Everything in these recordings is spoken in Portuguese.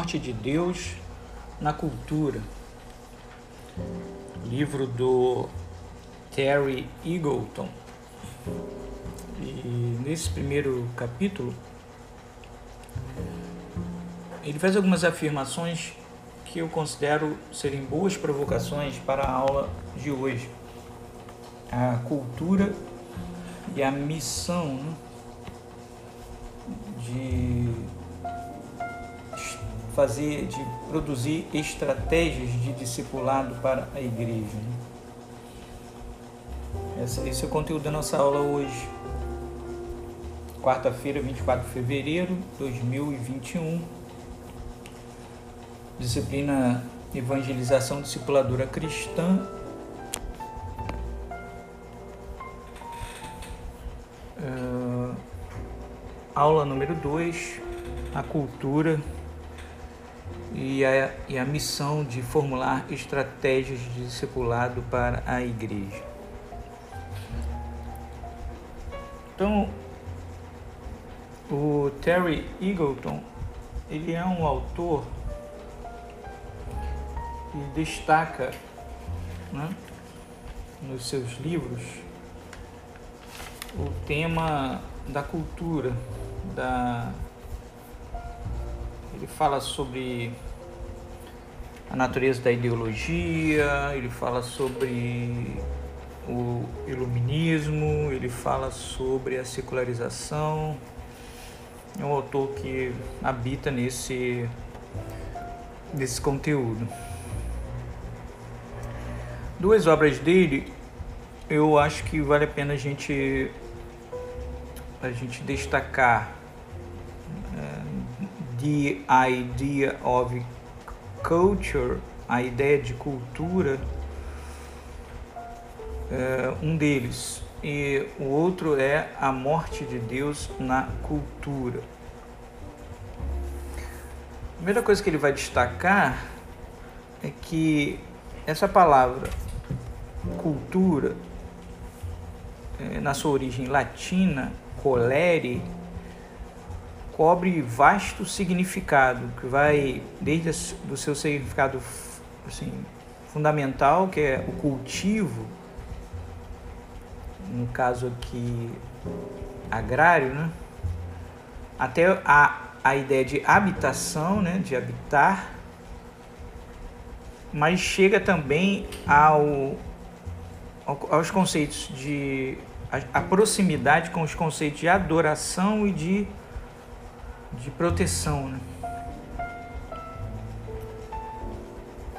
Morte de Deus na Cultura. Livro do Terry Eagleton. E nesse primeiro capítulo, ele faz algumas afirmações que eu considero serem boas provocações para a aula de hoje. A cultura e a missão né? de fazer, de produzir estratégias de discipulado para a igreja. Né? Esse, é o conteúdo da nossa aula hoje. Quarta-feira, 24 de fevereiro de 2021. Disciplina Evangelização Discipuladora Cristã. Uh, aula número 2, a cultura e a, e a missão de formular estratégias de discipulado para a igreja. Então, o Terry Eagleton, ele é um autor que destaca né, nos seus livros o tema da cultura, da ele fala sobre a natureza da ideologia, ele fala sobre o iluminismo, ele fala sobre a secularização. É um autor que habita nesse, nesse conteúdo. Duas obras dele eu acho que vale a pena a gente, a gente destacar The Idea of Culture, a ideia de cultura, é um deles. E o outro é a morte de Deus na cultura. A primeira coisa que ele vai destacar é que essa palavra cultura, é, na sua origem latina, colere, cobre vasto significado, que vai desde o seu significado assim, fundamental, que é o cultivo, no caso aqui agrário, né? até a, a ideia de habitação, né? de habitar, mas chega também ao, aos conceitos de a, proximidade com os conceitos de adoração e de de proteção. Né?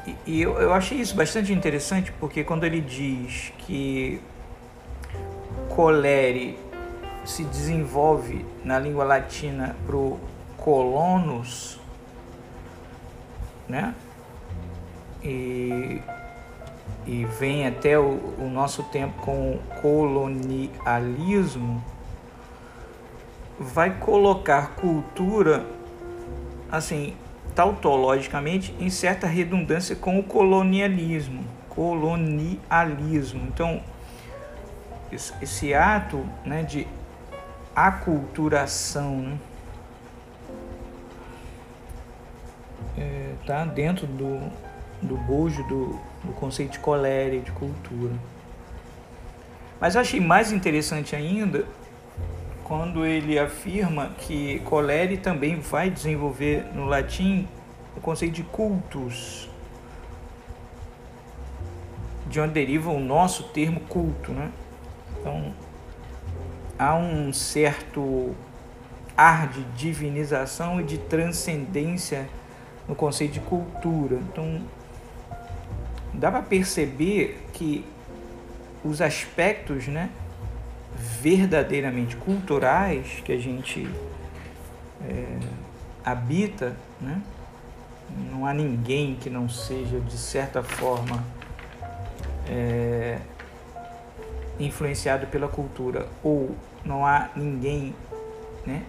E, e eu, eu achei isso bastante interessante porque quando ele diz que colere se desenvolve na língua latina pro colonos, né? E, e vem até o, o nosso tempo com o colonialismo, vai colocar cultura, assim, tautologicamente, em certa redundância com o colonialismo. Colonialismo. Então, esse ato né, de aculturação né, é, tá dentro do, do bojo do, do conceito de colere, de cultura. Mas achei mais interessante ainda quando ele afirma que Coleri também vai desenvolver no latim o conceito de cultus, de onde deriva o nosso termo culto, né? Então, há um certo ar de divinização e de transcendência no conceito de cultura. Então, dá para perceber que os aspectos, né, verdadeiramente culturais que a gente é, habita, né? não há ninguém que não seja, de certa forma, é, influenciado pela cultura, ou não há ninguém né,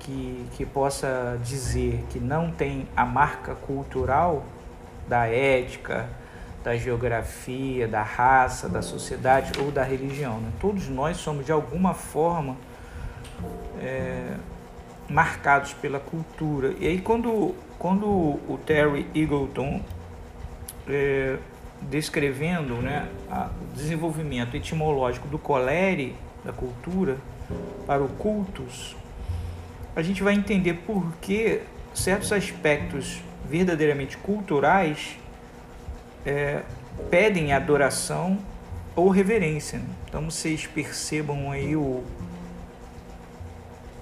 que, que possa dizer que não tem a marca cultural da ética, da geografia, da raça, da sociedade ou da religião. Né? Todos nós somos de alguma forma é, marcados pela cultura. E aí quando, quando o Terry Eagleton é, descrevendo né, o desenvolvimento etimológico do colere, da cultura, para o cultus, a gente vai entender por que certos aspectos verdadeiramente culturais é, pedem adoração ou reverência. Então vocês percebam aí o,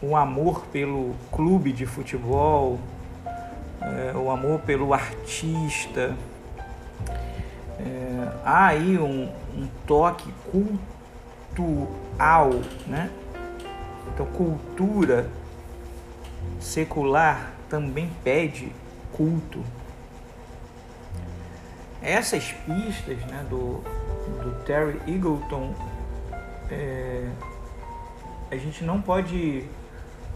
o amor pelo clube de futebol, é, o amor pelo artista. É, há aí um, um toque cultural, né? Então cultura secular também pede culto. Essas pistas né, do, do Terry Eagleton, é, a gente não pode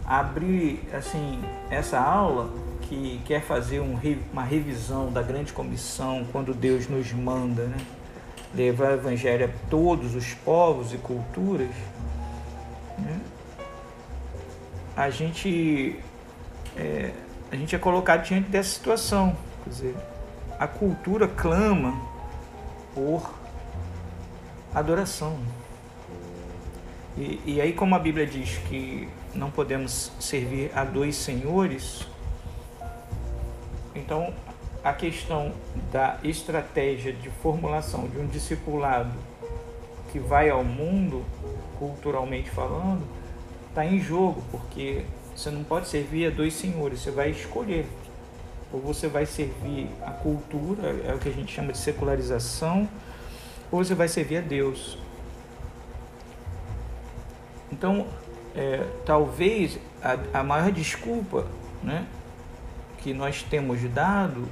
abrir assim essa aula que quer fazer um, uma revisão da grande comissão quando Deus nos manda né, levar o evangelho a todos os povos e culturas. Né, a gente é, a gente é colocado diante dessa situação. Quer dizer, a cultura clama por adoração. E, e aí, como a Bíblia diz que não podemos servir a dois senhores, então a questão da estratégia de formulação de um discipulado que vai ao mundo, culturalmente falando, está em jogo, porque você não pode servir a dois senhores, você vai escolher. Ou você vai servir a cultura, é o que a gente chama de secularização, ou você vai servir a Deus. Então, é, talvez a, a maior desculpa né, que nós temos dado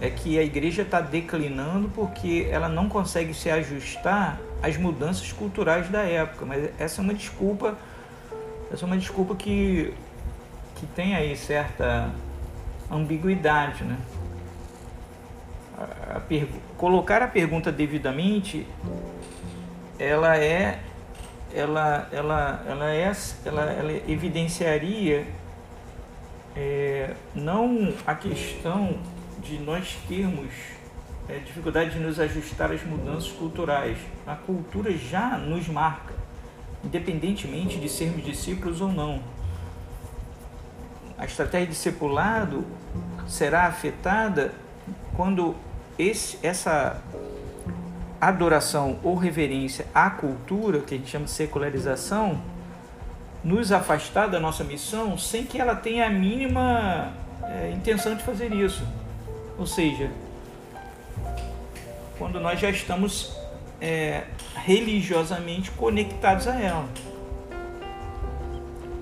é que a igreja está declinando porque ela não consegue se ajustar às mudanças culturais da época. Mas essa é uma desculpa essa é uma desculpa que, que tem aí certa ambiguidade, né? A, colocar a pergunta devidamente, ela é, ela, ela, ela é, ela, ela evidenciaria é, não a questão de nós termos é, dificuldade de nos ajustar às mudanças culturais. A cultura já nos marca independentemente de sermos discípulos ou não. A estratégia de discipulado será afetada quando esse, essa adoração ou reverência à cultura, que a gente chama de secularização, nos afastar da nossa missão sem que ela tenha a mínima é, intenção de fazer isso. Ou seja, quando nós já estamos é, religiosamente conectados a ela.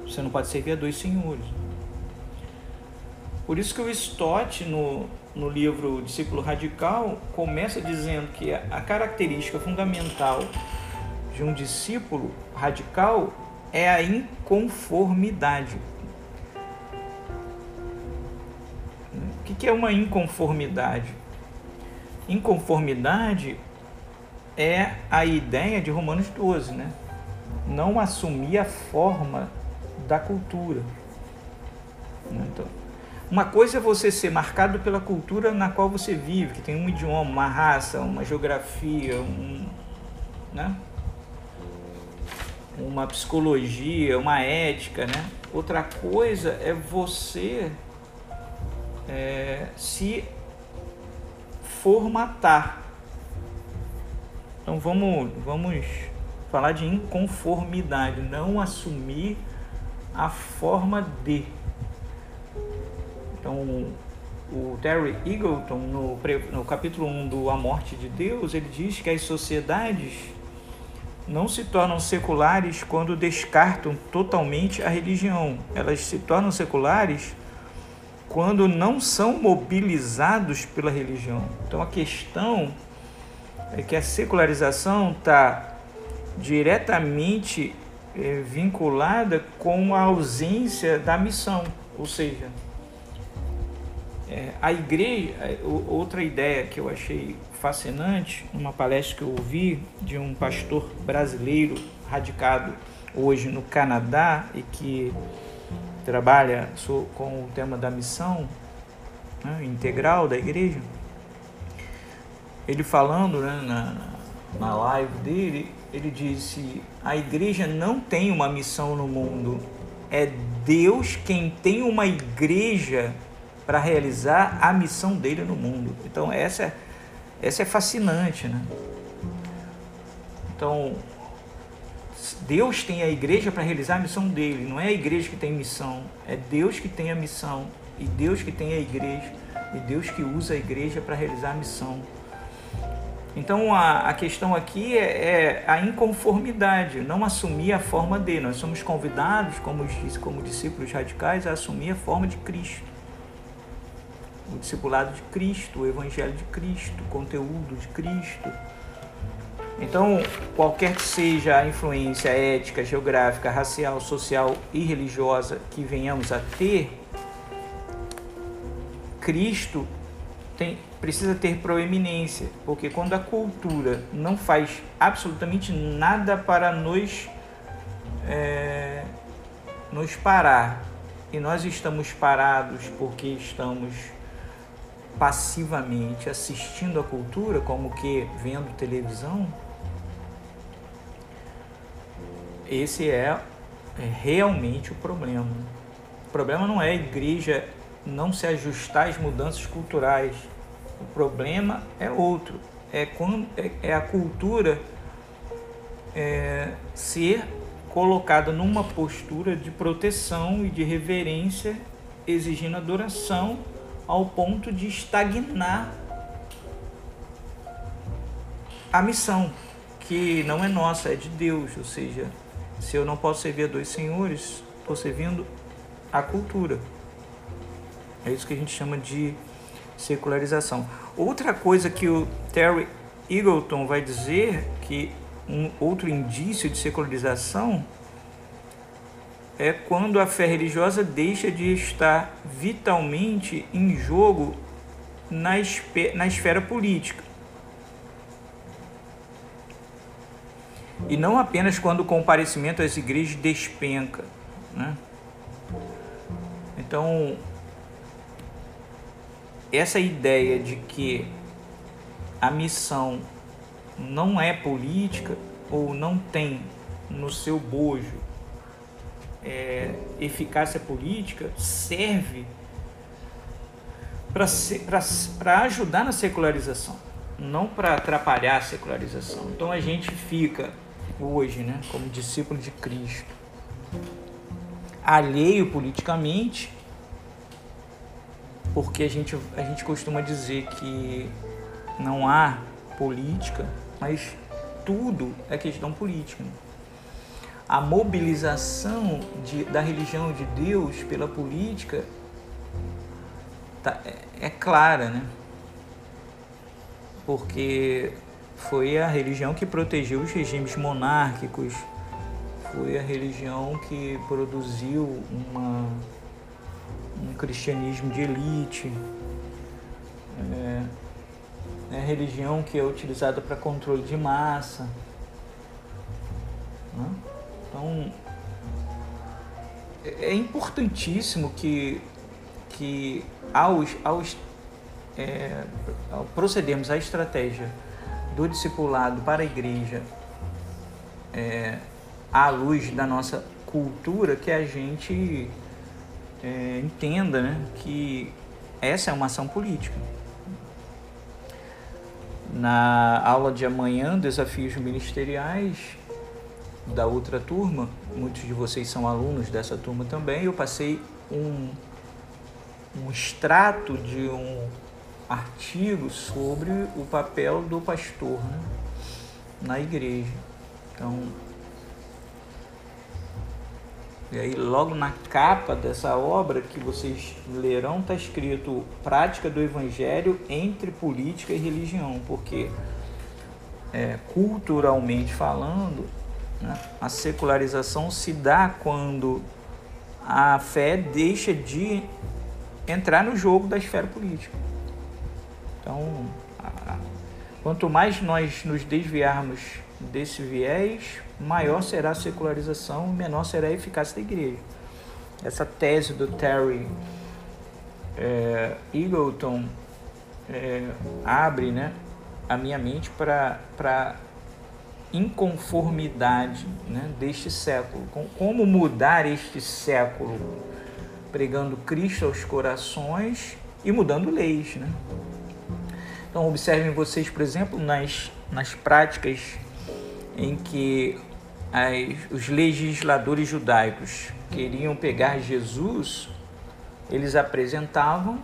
Você não pode servir a dois senhores. Por isso que o Stott, no, no livro Discípulo Radical, começa dizendo que a característica fundamental de um discípulo radical é a inconformidade. O que é uma inconformidade? Inconformidade é a ideia de Romanos 12, né? Não assumir a forma da cultura. Então, uma coisa é você ser marcado pela cultura na qual você vive, que tem um idioma, uma raça, uma geografia, um, né? uma psicologia, uma ética, né? Outra coisa é você é, se formatar então vamos, vamos falar de inconformidade, não assumir a forma de. Então o Terry Eagleton, no, no capítulo 1 do A Morte de Deus, ele diz que as sociedades não se tornam seculares quando descartam totalmente a religião. Elas se tornam seculares quando não são mobilizados pela religião. Então a questão é que a secularização está diretamente é, vinculada com a ausência da missão, ou seja, é, a igreja, é, outra ideia que eu achei fascinante, numa palestra que eu ouvi de um pastor brasileiro radicado hoje no Canadá e que trabalha com o tema da missão né, integral da igreja, ele falando né, na, na live dele, ele disse: a igreja não tem uma missão no mundo, é Deus quem tem uma igreja para realizar a missão dele no mundo. Então essa é, essa é fascinante, né? Então Deus tem a igreja para realizar a missão dele, não é a igreja que tem missão, é Deus que tem a missão e Deus que tem a igreja e Deus que usa a igreja para realizar a missão. Então a, a questão aqui é, é, a inconformidade, não assumir a forma dele. Nós somos convidados, como como discípulos radicais, a assumir a forma de Cristo. O discipulado de Cristo, o evangelho de Cristo, o conteúdo de Cristo. Então, qualquer que seja a influência ética, geográfica, racial, social e religiosa que venhamos a ter, Cristo tem, precisa ter proeminência, porque quando a cultura não faz absolutamente nada para nos, é, nos parar e nós estamos parados porque estamos passivamente assistindo a cultura, como que vendo televisão, esse é, é realmente o problema. O problema não é a igreja não se ajustar às mudanças culturais. O problema é outro, é, quando, é, é a cultura é, ser colocada numa postura de proteção e de reverência, exigindo adoração ao ponto de estagnar a missão, que não é nossa, é de Deus. Ou seja, se eu não posso servir a dois senhores, estou servindo a cultura. É isso que a gente chama de secularização. Outra coisa que o Terry Eagleton vai dizer que um outro indício de secularização é quando a fé religiosa deixa de estar vitalmente em jogo na, na esfera política. E não apenas quando o comparecimento às igrejas despenca. Né? Então, essa ideia de que a missão não é política ou não tem no seu bojo é, eficácia política serve para ajudar na secularização, não para atrapalhar a secularização. Então a gente fica hoje, né, como discípulo de Cristo, alheio politicamente porque a gente, a gente costuma dizer que não há política, mas tudo é questão política. A mobilização de, da religião de Deus pela política tá, é, é clara, né? Porque foi a religião que protegeu os regimes monárquicos, foi a religião que produziu uma um cristianismo de elite, é, é religião que é utilizada para controle de massa. Então, é, é importantíssimo que, que ao, ao, é, ao procedermos à estratégia do discipulado para a igreja é, à luz da nossa cultura, que a gente é, entenda né, que essa é uma ação política. Na aula de amanhã, desafios ministeriais da outra turma, muitos de vocês são alunos dessa turma também, eu passei um, um extrato de um artigo sobre o papel do pastor né, na igreja. Então, e aí, logo na capa dessa obra que vocês lerão, está escrito Prática do Evangelho entre Política e Religião, porque é, culturalmente falando, a secularização se dá quando a fé deixa de entrar no jogo da esfera política. Então, quanto mais nós nos desviarmos desse viés, maior será a secularização, menor será a eficácia da igreja. essa tese do Terry é, Eagleton é, abre né, a minha mente para inconformidade né, deste século. Como mudar este século? Pregando Cristo aos corações e mudando leis. Né? Então, observem vocês, por exemplo, nas, nas práticas em que as, os legisladores judaicos queriam pegar Jesus, eles apresentavam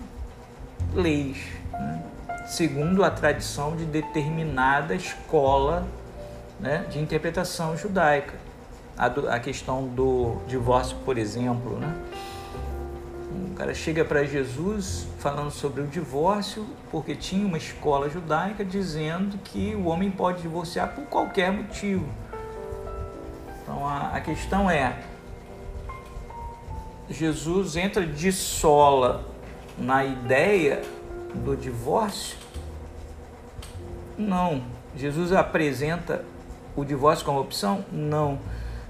leis, né? segundo a tradição de determinada escola né, de interpretação judaica. A, do, a, questão do divórcio, por exemplo. Né? O cara chega para Jesus falando sobre o divórcio, porque tinha uma escola judaica dizendo que o homem pode divorciar por qualquer motivo. Então a, a questão é: Jesus entra de sola na ideia do divórcio? Não. Jesus apresenta o divórcio como opção? Não.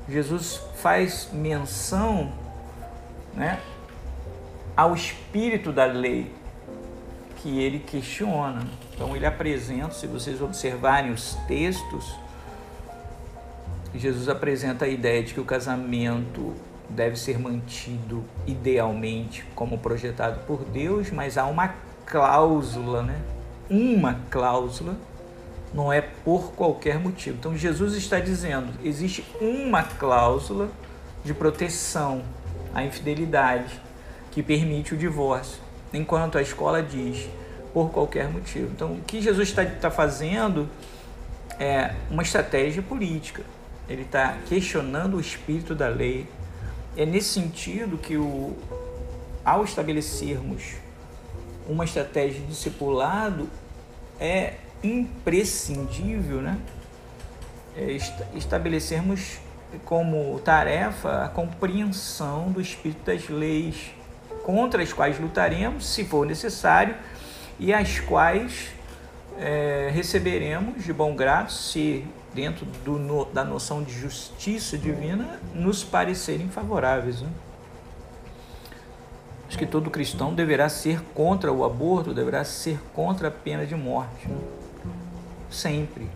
Jesus faz menção né, ao espírito da lei que ele questiona. Então ele apresenta, se vocês observarem os textos, Jesus apresenta a ideia de que o casamento deve ser mantido idealmente como projetado por Deus, mas há uma cláusula, né? Uma cláusula não é por qualquer motivo. Então Jesus está dizendo, existe uma cláusula de proteção à infidelidade que permite o divórcio, enquanto a escola diz por qualquer motivo. Então o que Jesus está, está fazendo é uma estratégia política. Ele está questionando o espírito da lei. É nesse sentido que o, ao estabelecermos uma estratégia de discipulado é imprescindível né? É estabelecermos como tarefa a compreensão do espírito das leis contra as quais lutaremos, se for necessário, e as quais é, receberemos de bom grado se, dentro do, no, da noção de justiça divina, nos parecerem favoráveis. Né? Acho que todo cristão deverá ser contra o aborto, deverá ser contra a pena de morte. Né? Sempre.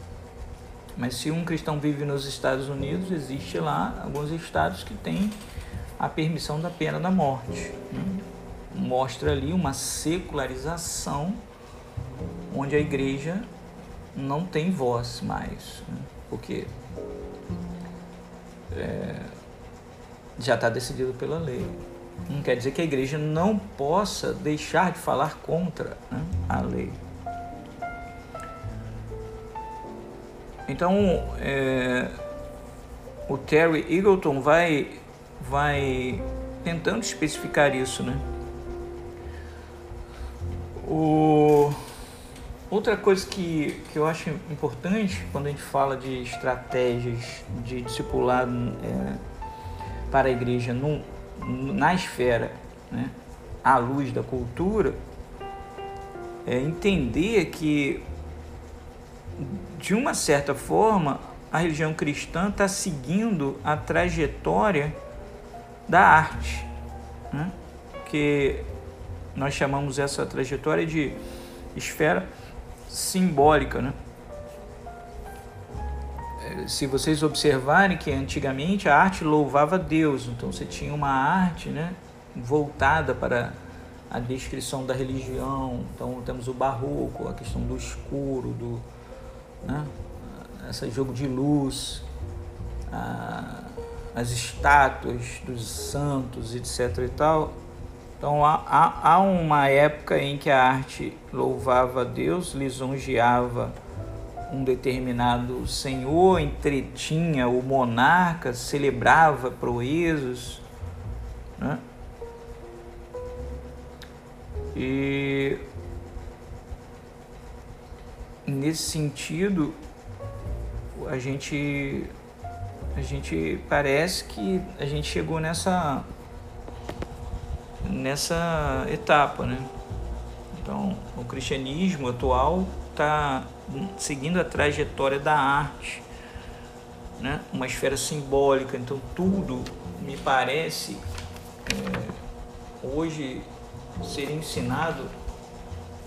Mas se um cristão vive nos Estados Unidos, existe lá alguns estados que têm a permissão da pena da morte. Né? Mostra ali uma secularização onde a igreja não tem voz mais, né? porque é, já está decidido pela lei. Não quer dizer que a igreja não possa deixar de falar contra né, a lei. Então, é, o Terry Eagleton vai, vai tentando especificar isso, né? O, outra coisa que, que eu acho importante quando a gente fala de estratégias de discipulado é, para a igreja no, na esfera, né, à luz da cultura, é entender que de uma certa forma, a religião cristã está seguindo a trajetória da arte, né? que nós chamamos essa trajetória de esfera simbólica. Né? É, se vocês observarem que antigamente a arte louvava Deus, então você tinha uma arte né, voltada para a descrição da religião, então temos o barroco, a questão do escuro, do, né? esse jogo de luz, a, as estátuas dos santos, etc. e tal. Então há, há, há uma época em que a arte louvava a Deus, lisonjeava um determinado senhor, entretinha o monarca, celebrava proezas. Né? E nesse sentido, a gente a gente parece que a gente chegou nessa nessa etapa, né? Então, o cristianismo atual está seguindo a trajetória da arte, né? Uma esfera simbólica. Então, tudo me parece é, hoje ser ensinado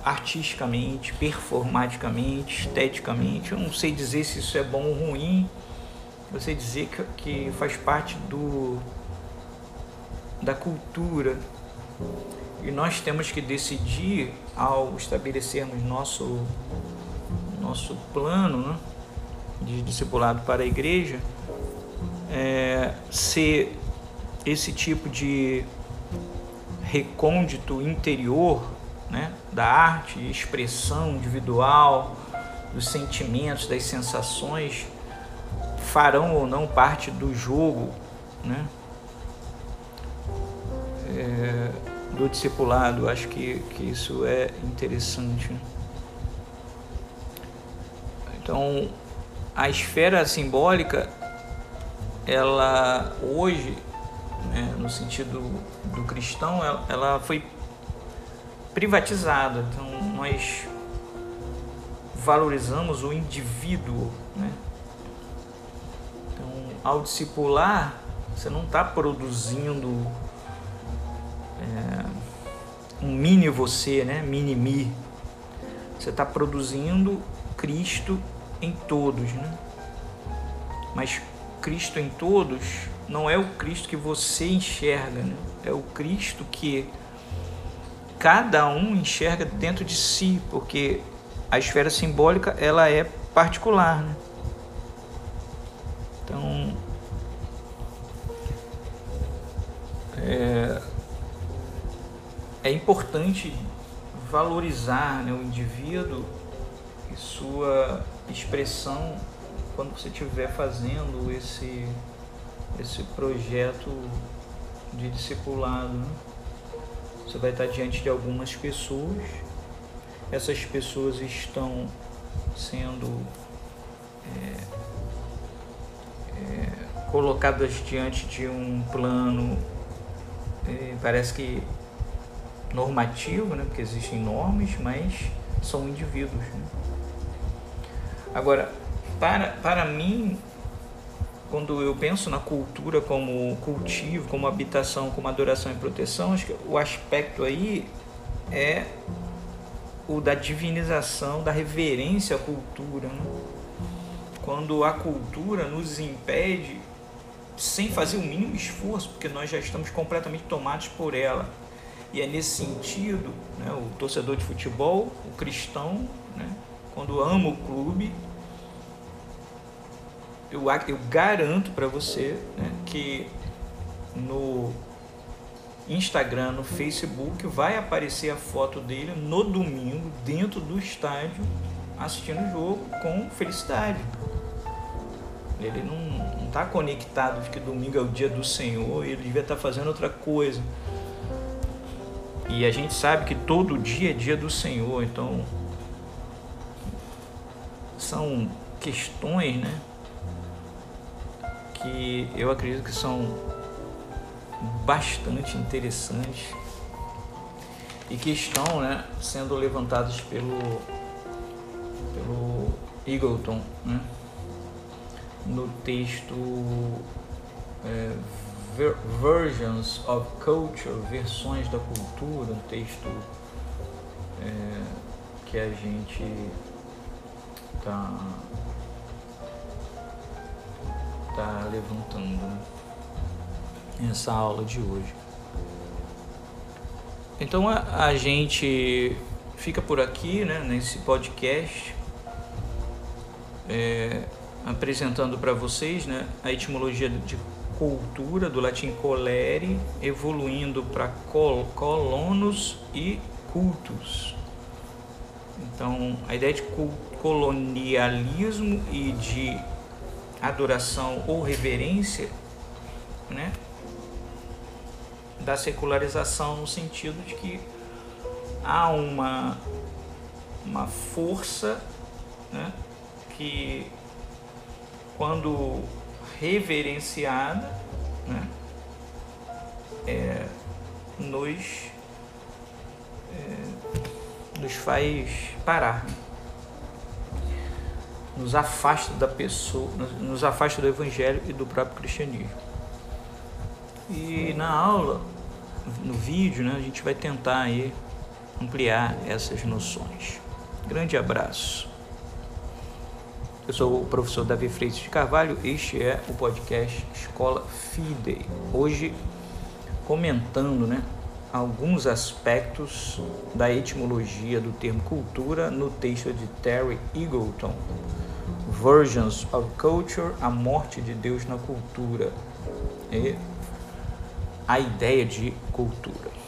artisticamente, performaticamente, esteticamente. Eu não sei dizer se isso é bom ou ruim. Eu sei dizer que, que faz parte do da cultura. E nós temos que decidir ao estabelecermos nosso nosso plano né, de discipulado para a igreja, é, ser esse tipo de recôndito interior né, da arte, expressão individual, dos sentimentos, das sensações, farão ou não parte do jogo né, é, do discipulado. Acho que, que isso é interessante. Então, a esfera simbólica, ela hoje, né, no sentido do cristão, ela, ela foi privatizada. Então, nós valorizamos o indivíduo. Né? Então, ao discipular, você não está produzindo é, um mini você, né? mini mi. Você está produzindo Cristo em todos. Né? Mas Cristo em todos não é o Cristo que você enxerga, né? é o Cristo que cada um enxerga dentro de si, porque a esfera simbólica ela é particular. Né? Então, é, é importante valorizar né, o indivíduo e sua expressão quando você estiver fazendo esse, esse projeto de discipulado. Né? Você vai estar diante de algumas pessoas, essas pessoas estão sendo é, é, colocadas diante de um plano, é, parece que normativo, né? porque existem normas, mas são indivíduos. Né? Agora, para, para mim, quando eu penso na cultura como cultivo, como habitação, como adoração e proteção, acho que o aspecto aí é o da divinização, da reverência à cultura. Né? Quando a cultura nos impede, sem fazer o mínimo esforço, porque nós já estamos completamente tomados por ela. E é nesse sentido, né, o torcedor de futebol, o cristão, né, quando ama o clube, eu, eu garanto para você né, que no Instagram, no Facebook, vai aparecer a foto dele no domingo, dentro do estádio, assistindo o jogo com felicidade. Ele não está conectado de que domingo é o dia do Senhor, ele devia estar tá fazendo outra coisa. E a gente sabe que todo dia é dia do Senhor, então são questões, né? Que eu acredito que são bastante interessantes e que estão né, sendo levantados pelo, pelo Eagleton né, no texto é, Ver Versions of Culture, versões da cultura, um texto é, que a gente está está levantando né? essa aula de hoje. Então a, a, gente fica por aqui né, nesse podcast é, apresentando para vocês né, a etimologia de cultura do latim colere, evoluindo para col colonos e cultus. Então a ideia de colonialismo e de adoração ou reverência, né? da secularização no sentido de que há uma, uma força né? que quando reverenciada né? é, nos, é, nos faz parar. Nos afasta da pessoa, nos afasta do evangelho e do próprio cristianismo. E na aula no vídeo, né, a gente vai tentar aí ampliar essas noções. Grande abraço. Eu sou o professor Davi Freitas de Carvalho, este é o podcast Escola Fidei. Hoje comentando, né, alguns aspectos da etimologia do termo cultura no texto de Terry Eagleton, Versions of Culture, a morte de Deus na cultura. E a ideia de cultura.